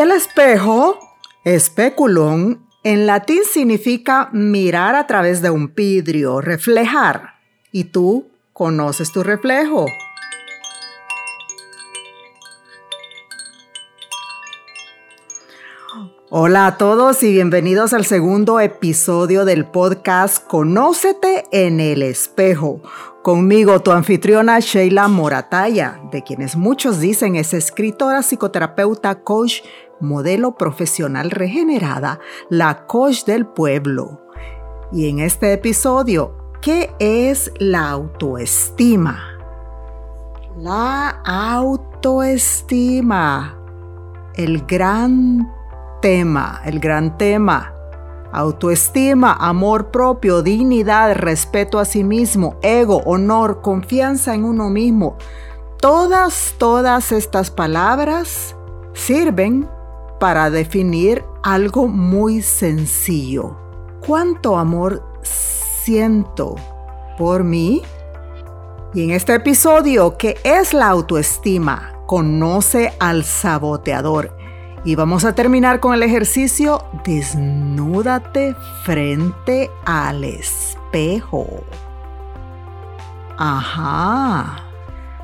El espejo, especulón, en latín significa mirar a través de un vidrio, reflejar. ¿Y tú conoces tu reflejo? Hola a todos y bienvenidos al segundo episodio del podcast Conócete en el espejo. Conmigo tu anfitriona Sheila Morataya, de quienes muchos dicen es escritora, psicoterapeuta, coach, modelo profesional regenerada, la coach del pueblo. Y en este episodio, ¿qué es la autoestima? La autoestima, el gran tema, el gran tema. Autoestima, amor propio, dignidad, respeto a sí mismo, ego, honor, confianza en uno mismo. Todas, todas estas palabras sirven para definir algo muy sencillo. ¿Cuánto amor siento por mí? Y en este episodio, ¿qué es la autoestima? Conoce al saboteador. Y vamos a terminar con el ejercicio desnúdate frente al espejo. Ajá.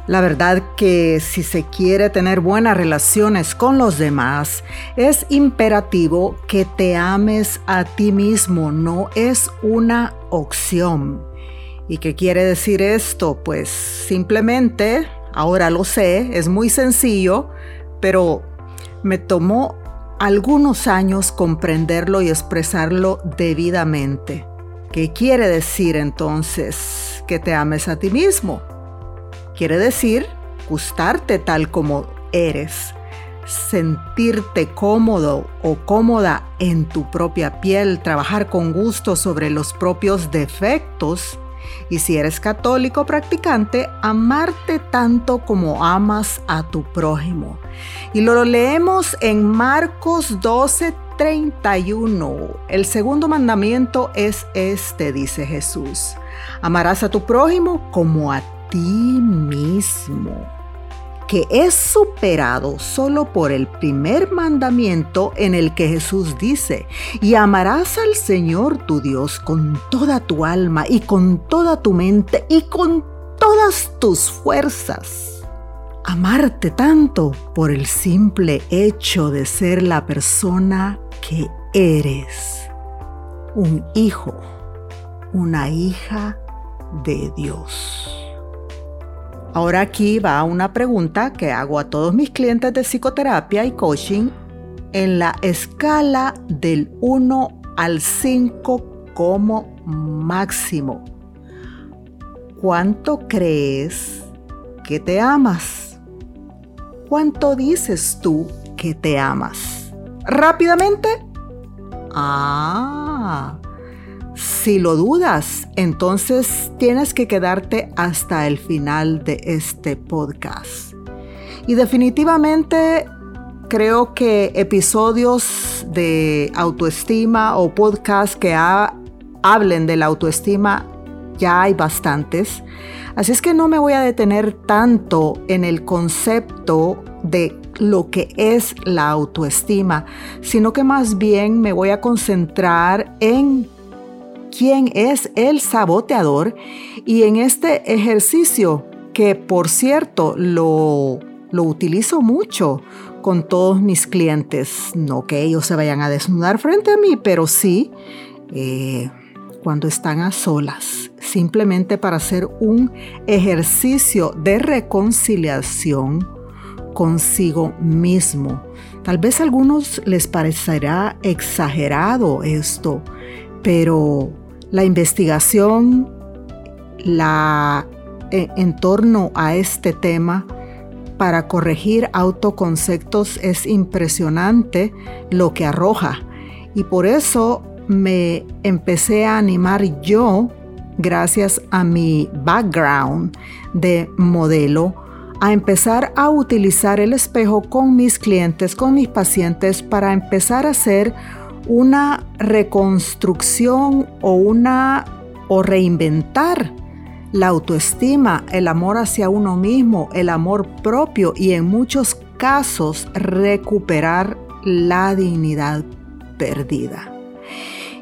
La verdad que si se quiere tener buenas relaciones con los demás, es imperativo que te ames a ti mismo, no es una opción. ¿Y qué quiere decir esto? Pues simplemente, ahora lo sé, es muy sencillo, pero me tomó algunos años comprenderlo y expresarlo debidamente. ¿Qué quiere decir entonces que te ames a ti mismo? Quiere decir gustarte tal como eres, sentirte cómodo o cómoda en tu propia piel, trabajar con gusto sobre los propios defectos y si eres católico practicante, amarte tanto como amas a tu prójimo. Y lo leemos en Marcos 12, 31. El segundo mandamiento es este, dice Jesús. Amarás a tu prójimo como a ti mismo que es superado solo por el primer mandamiento en el que Jesús dice, y amarás al Señor tu Dios con toda tu alma y con toda tu mente y con todas tus fuerzas. Amarte tanto por el simple hecho de ser la persona que eres, un hijo, una hija de Dios. Ahora aquí va una pregunta que hago a todos mis clientes de psicoterapia y coaching en la escala del 1 al 5 como máximo. ¿Cuánto crees que te amas? ¿Cuánto dices tú que te amas? Rápidamente. Ah, si lo dudas, entonces tienes que quedarte hasta el final de este podcast. Y definitivamente creo que episodios de autoestima o podcasts que hablen de la autoestima ya hay bastantes. Así es que no me voy a detener tanto en el concepto de lo que es la autoestima, sino que más bien me voy a concentrar en quién es el saboteador. Y en este ejercicio que por cierto lo, lo utilizo mucho con todos mis clientes, no que ellos se vayan a desnudar frente a mí, pero sí eh, cuando están a solas, simplemente para hacer un ejercicio de reconciliación consigo mismo. Tal vez a algunos les parecerá exagerado esto, pero la investigación la, e, en torno a este tema para corregir autoconceptos es impresionante lo que arroja. Y por eso me empecé a animar yo, gracias a mi background de modelo, a empezar a utilizar el espejo con mis clientes, con mis pacientes, para empezar a hacer una reconstrucción o una o reinventar la autoestima, el amor hacia uno mismo, el amor propio y en muchos casos recuperar la dignidad perdida.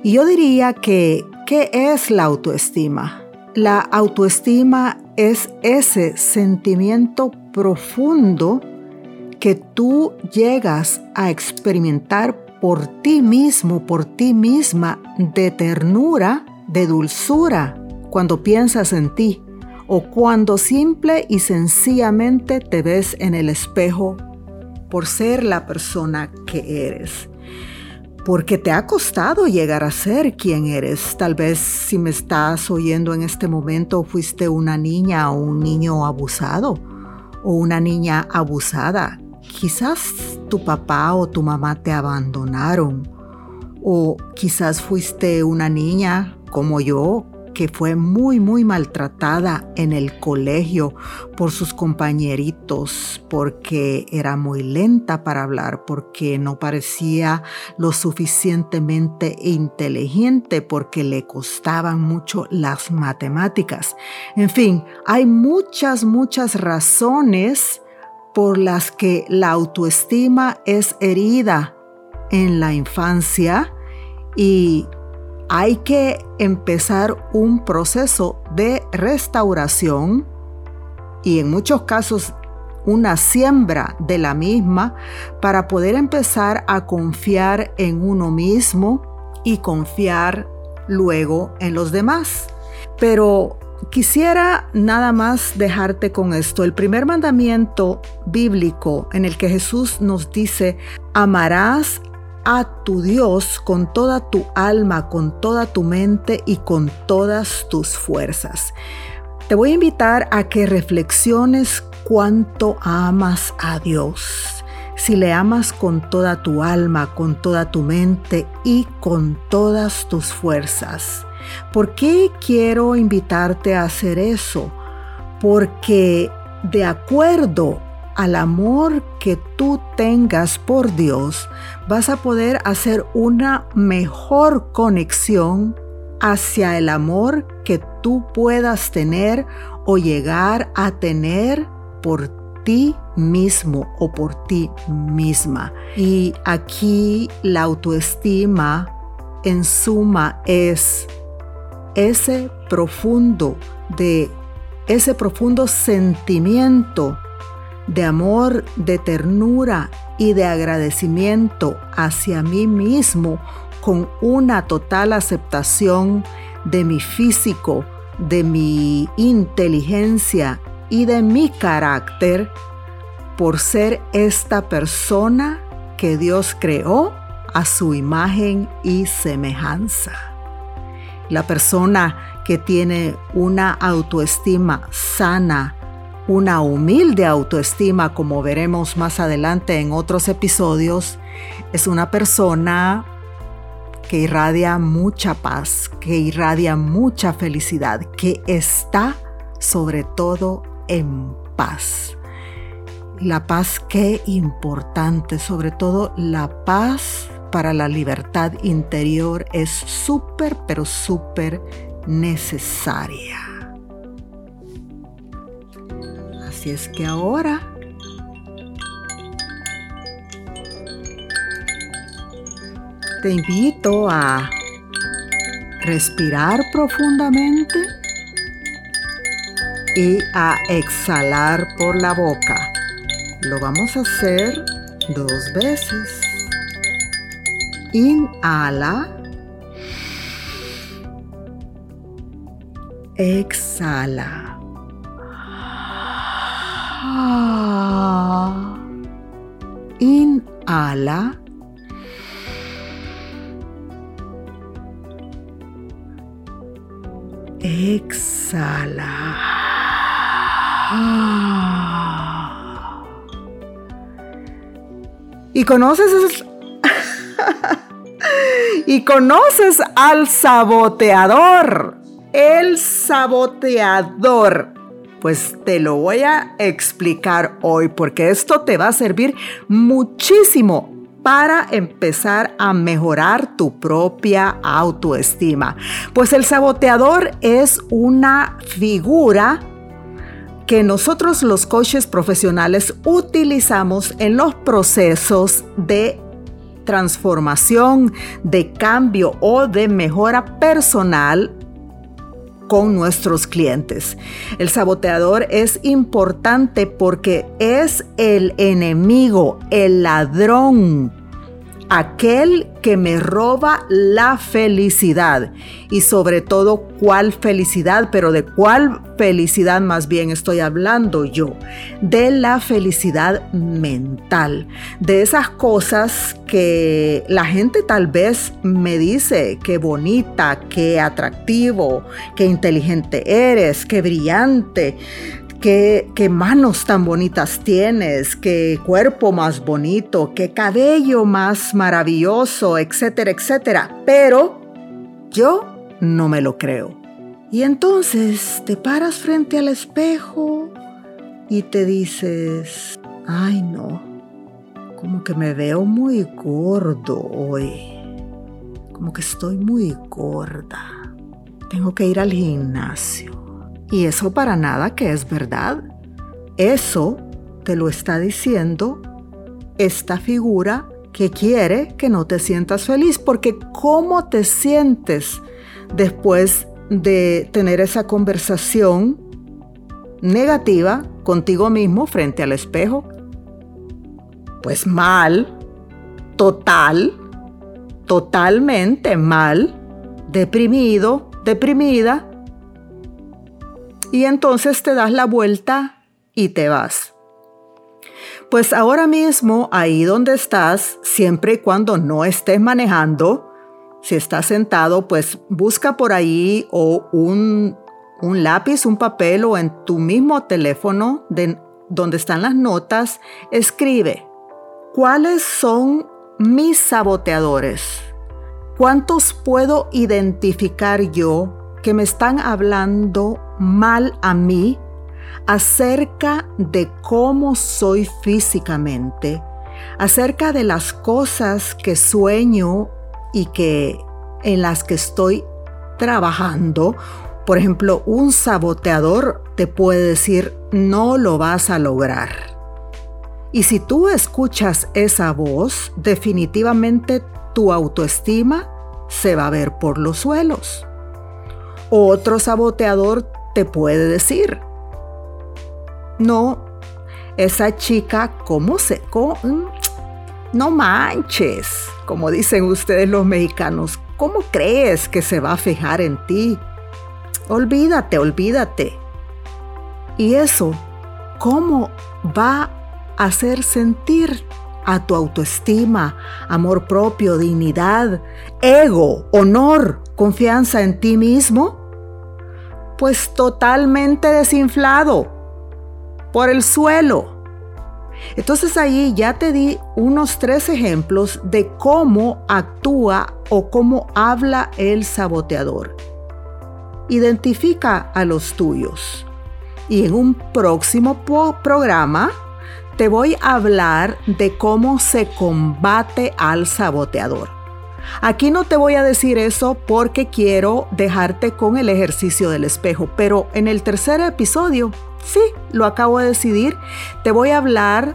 Y yo diría que, ¿qué es la autoestima? La autoestima es ese sentimiento profundo que tú llegas a experimentar por ti mismo, por ti misma, de ternura, de dulzura, cuando piensas en ti o cuando simple y sencillamente te ves en el espejo por ser la persona que eres. Porque te ha costado llegar a ser quien eres. Tal vez si me estás oyendo en este momento fuiste una niña o un niño abusado o una niña abusada. Quizás tu papá o tu mamá te abandonaron. O quizás fuiste una niña como yo que fue muy, muy maltratada en el colegio por sus compañeritos, porque era muy lenta para hablar, porque no parecía lo suficientemente inteligente, porque le costaban mucho las matemáticas. En fin, hay muchas, muchas razones por las que la autoestima es herida en la infancia y hay que empezar un proceso de restauración y en muchos casos una siembra de la misma para poder empezar a confiar en uno mismo y confiar luego en los demás. Pero quisiera nada más dejarte con esto. El primer mandamiento bíblico en el que Jesús nos dice, amarás a tu Dios con toda tu alma, con toda tu mente y con todas tus fuerzas. Te voy a invitar a que reflexiones cuánto amas a Dios. Si le amas con toda tu alma, con toda tu mente y con todas tus fuerzas. ¿Por qué quiero invitarte a hacer eso? Porque de acuerdo al amor que tú tengas por Dios, vas a poder hacer una mejor conexión hacia el amor que tú puedas tener o llegar a tener por ti mismo o por ti misma. Y aquí la autoestima en suma es ese profundo de ese profundo sentimiento de amor, de ternura y de agradecimiento hacia mí mismo con una total aceptación de mi físico, de mi inteligencia y de mi carácter por ser esta persona que Dios creó a su imagen y semejanza. La persona que tiene una autoestima sana, una humilde autoestima, como veremos más adelante en otros episodios, es una persona que irradia mucha paz, que irradia mucha felicidad, que está sobre todo en paz. La paz qué importante, sobre todo la paz para la libertad interior es súper, pero súper necesaria. Así es que ahora te invito a respirar profundamente y a exhalar por la boca. Lo vamos a hacer dos veces. Inhala. Exhala. Inhala. Exhala. Y conoces y conoces al saboteador. El saboteador pues te lo voy a explicar hoy porque esto te va a servir muchísimo para empezar a mejorar tu propia autoestima. Pues el saboteador es una figura que nosotros los coaches profesionales utilizamos en los procesos de transformación, de cambio o de mejora personal con nuestros clientes. El saboteador es importante porque es el enemigo, el ladrón aquel que me roba la felicidad. Y sobre todo, ¿cuál felicidad? Pero de cuál felicidad más bien estoy hablando yo. De la felicidad mental. De esas cosas que la gente tal vez me dice, qué bonita, qué atractivo, qué inteligente eres, qué brillante qué, manos tan bonitas tienes, qué cuerpo más bonito, qué cabello más maravilloso, etcétera, etcétera. Pero yo no me lo creo. Y entonces te paras frente al espejo y te dices, ay no, como que me veo muy gordo hoy, como que estoy muy gorda, tengo que ir al gimnasio y eso para nada que es verdad. Eso te lo está diciendo esta figura que quiere que no te sientas feliz, porque ¿cómo te sientes después de tener esa conversación negativa contigo mismo frente al espejo? Pues mal, total, totalmente mal, deprimido, deprimida, y entonces te das la vuelta y te vas. Pues ahora mismo, ahí donde estás, siempre y cuando no estés manejando, si estás sentado, pues busca por ahí o un, un lápiz, un papel o en tu mismo teléfono de, donde están las notas, escribe, ¿cuáles son mis saboteadores? ¿Cuántos puedo identificar yo que me están hablando mal a mí acerca de cómo soy físicamente, acerca de las cosas que sueño y que en las que estoy trabajando. Por ejemplo, un saboteador te puede decir, no lo vas a lograr. Y si tú escuchas esa voz, definitivamente tu autoestima se va a ver por los suelos. Otro saboteador te puede decir, no, esa chica, ¿cómo se... Mm, no manches, como dicen ustedes los mexicanos, ¿cómo crees que se va a fijar en ti? Olvídate, olvídate. Y eso, ¿cómo va a hacer sentir a tu autoestima, amor propio, dignidad, ego, honor, confianza en ti mismo? Pues totalmente desinflado por el suelo. Entonces ahí ya te di unos tres ejemplos de cómo actúa o cómo habla el saboteador. Identifica a los tuyos. Y en un próximo programa te voy a hablar de cómo se combate al saboteador. Aquí no te voy a decir eso porque quiero dejarte con el ejercicio del espejo, pero en el tercer episodio, sí, lo acabo de decidir, te voy a hablar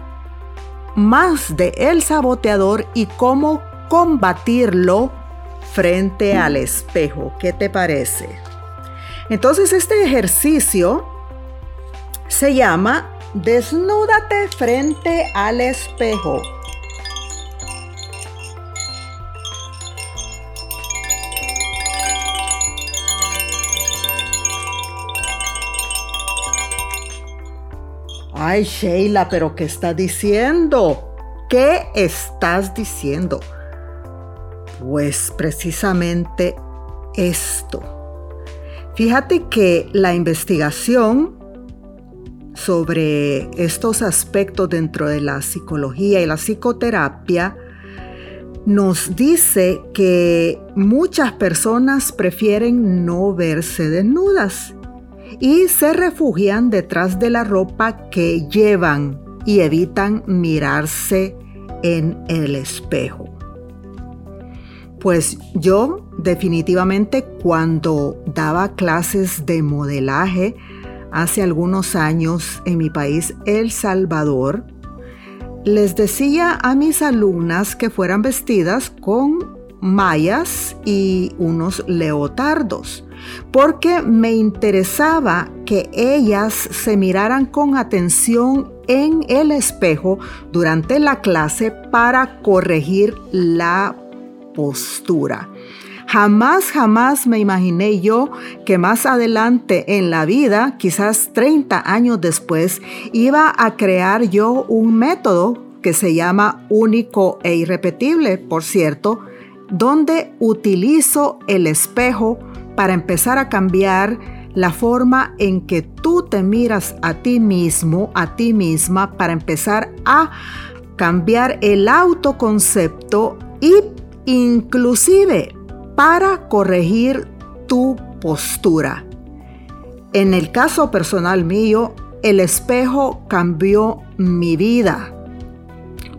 más de el saboteador y cómo combatirlo frente al espejo. ¿Qué te parece? Entonces este ejercicio se llama Desnúdate frente al espejo. Ay, Sheila, pero ¿qué estás diciendo? ¿Qué estás diciendo? Pues precisamente esto. Fíjate que la investigación sobre estos aspectos dentro de la psicología y la psicoterapia nos dice que muchas personas prefieren no verse desnudas y se refugian detrás de la ropa que llevan y evitan mirarse en el espejo. Pues yo definitivamente cuando daba clases de modelaje hace algunos años en mi país, El Salvador, les decía a mis alumnas que fueran vestidas con mallas y unos leotardos, porque me interesaba que ellas se miraran con atención en el espejo durante la clase para corregir la postura. Jamás, jamás me imaginé yo que más adelante en la vida, quizás 30 años después, iba a crear yo un método que se llama único e irrepetible, por cierto, donde utilizo el espejo para empezar a cambiar la forma en que tú te miras a ti mismo, a ti misma, para empezar a cambiar el autoconcepto y inclusive para corregir tu postura. En el caso personal mío, el espejo cambió mi vida.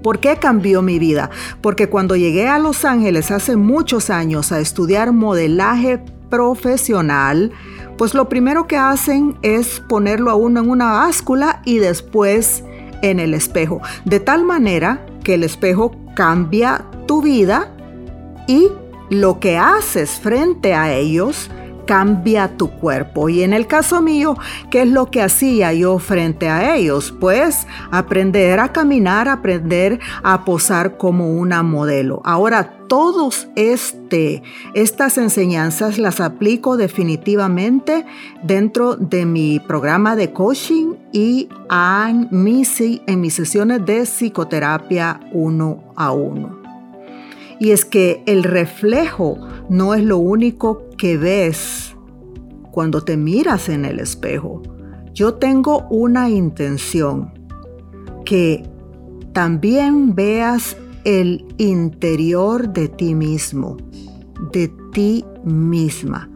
¿Por qué cambió mi vida? Porque cuando llegué a Los Ángeles hace muchos años a estudiar modelaje profesional, pues lo primero que hacen es ponerlo a uno en una báscula y después en el espejo. De tal manera que el espejo cambia tu vida y lo que haces frente a ellos cambia tu cuerpo. Y en el caso mío, ¿qué es lo que hacía yo frente a ellos? Pues aprender a caminar, aprender a posar como una modelo. Ahora, todos este, estas enseñanzas las aplico definitivamente dentro de mi programa de coaching y en mis, en mis sesiones de psicoterapia uno a uno. Y es que el reflejo no es lo único que ves cuando te miras en el espejo. Yo tengo una intención, que también veas el interior de ti mismo, de ti misma.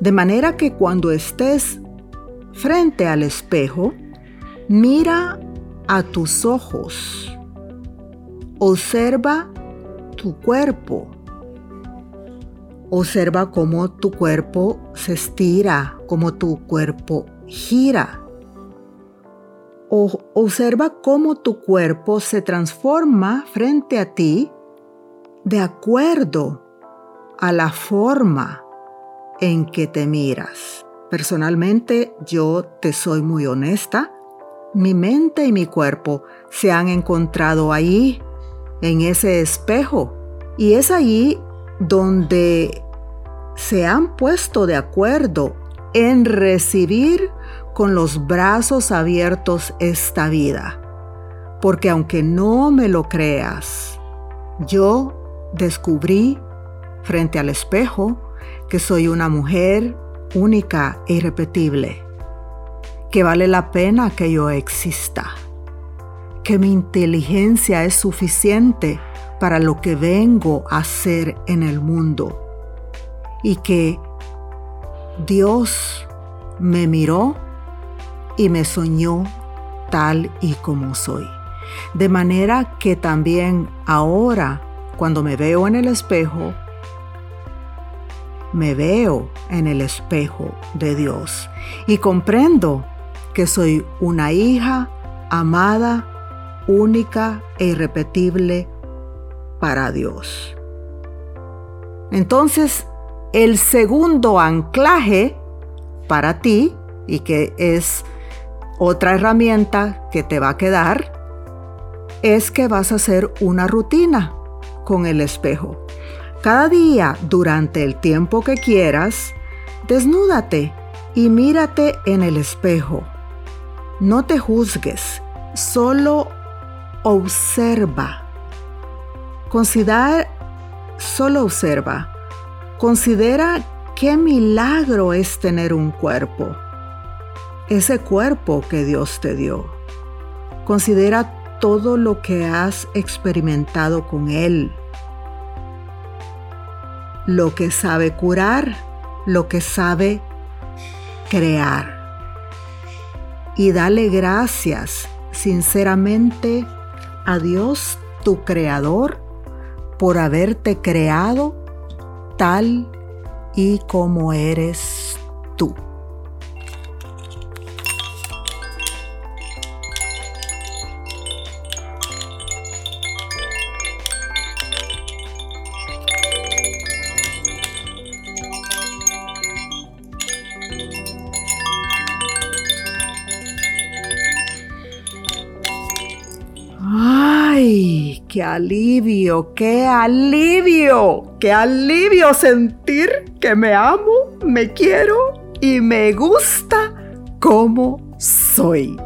De manera que cuando estés frente al espejo, mira a tus ojos, observa tu cuerpo, Observa cómo tu cuerpo se estira, cómo tu cuerpo gira. O observa cómo tu cuerpo se transforma frente a ti de acuerdo a la forma en que te miras. Personalmente yo te soy muy honesta. Mi mente y mi cuerpo se han encontrado ahí, en ese espejo. Y es ahí donde se han puesto de acuerdo en recibir con los brazos abiertos esta vida. Porque aunque no me lo creas, yo descubrí frente al espejo que soy una mujer única e irrepetible, que vale la pena que yo exista, que mi inteligencia es suficiente para lo que vengo a hacer en el mundo y que Dios me miró y me soñó tal y como soy. De manera que también ahora, cuando me veo en el espejo, me veo en el espejo de Dios y comprendo que soy una hija amada, única e irrepetible para Dios. Entonces, el segundo anclaje para ti, y que es otra herramienta que te va a quedar, es que vas a hacer una rutina con el espejo. Cada día, durante el tiempo que quieras, desnúdate y mírate en el espejo. No te juzgues, solo observa Considera, solo observa, considera qué milagro es tener un cuerpo, ese cuerpo que Dios te dio. Considera todo lo que has experimentado con Él, lo que sabe curar, lo que sabe crear. Y dale gracias sinceramente a Dios, tu Creador, por haberte creado tal y como eres tú. ¡Qué alivio! ¡Qué alivio! ¡Qué alivio sentir que me amo, me quiero y me gusta como soy!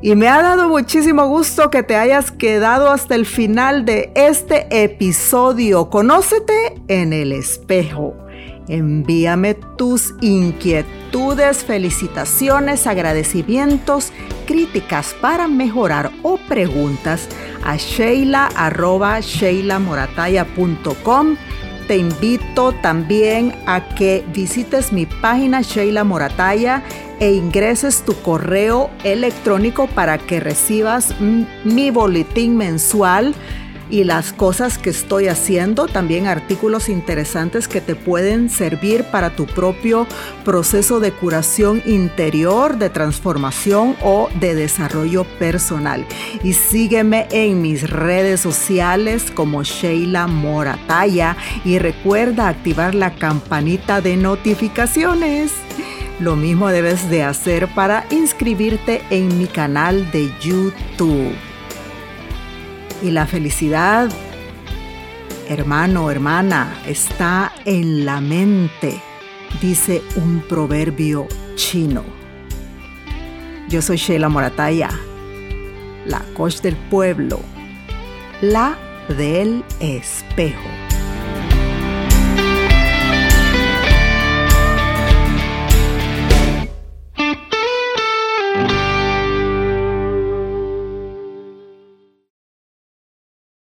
Y me ha dado muchísimo gusto que te hayas quedado hasta el final de este episodio. Conócete en el espejo. Envíame tus inquietudes, felicitaciones, agradecimientos, críticas para mejorar o preguntas a sheila.sheilamorataya.com. Te invito también a que visites mi página Sheila Morataya e ingreses tu correo electrónico para que recibas mi boletín mensual y las cosas que estoy haciendo, también artículos interesantes que te pueden servir para tu propio proceso de curación interior, de transformación o de desarrollo personal. Y sígueme en mis redes sociales como Sheila Morataya y recuerda activar la campanita de notificaciones. Lo mismo debes de hacer para inscribirte en mi canal de YouTube. Y la felicidad, hermano, hermana, está en la mente, dice un proverbio chino. Yo soy Sheila Morataya, la coach del pueblo, la del espejo.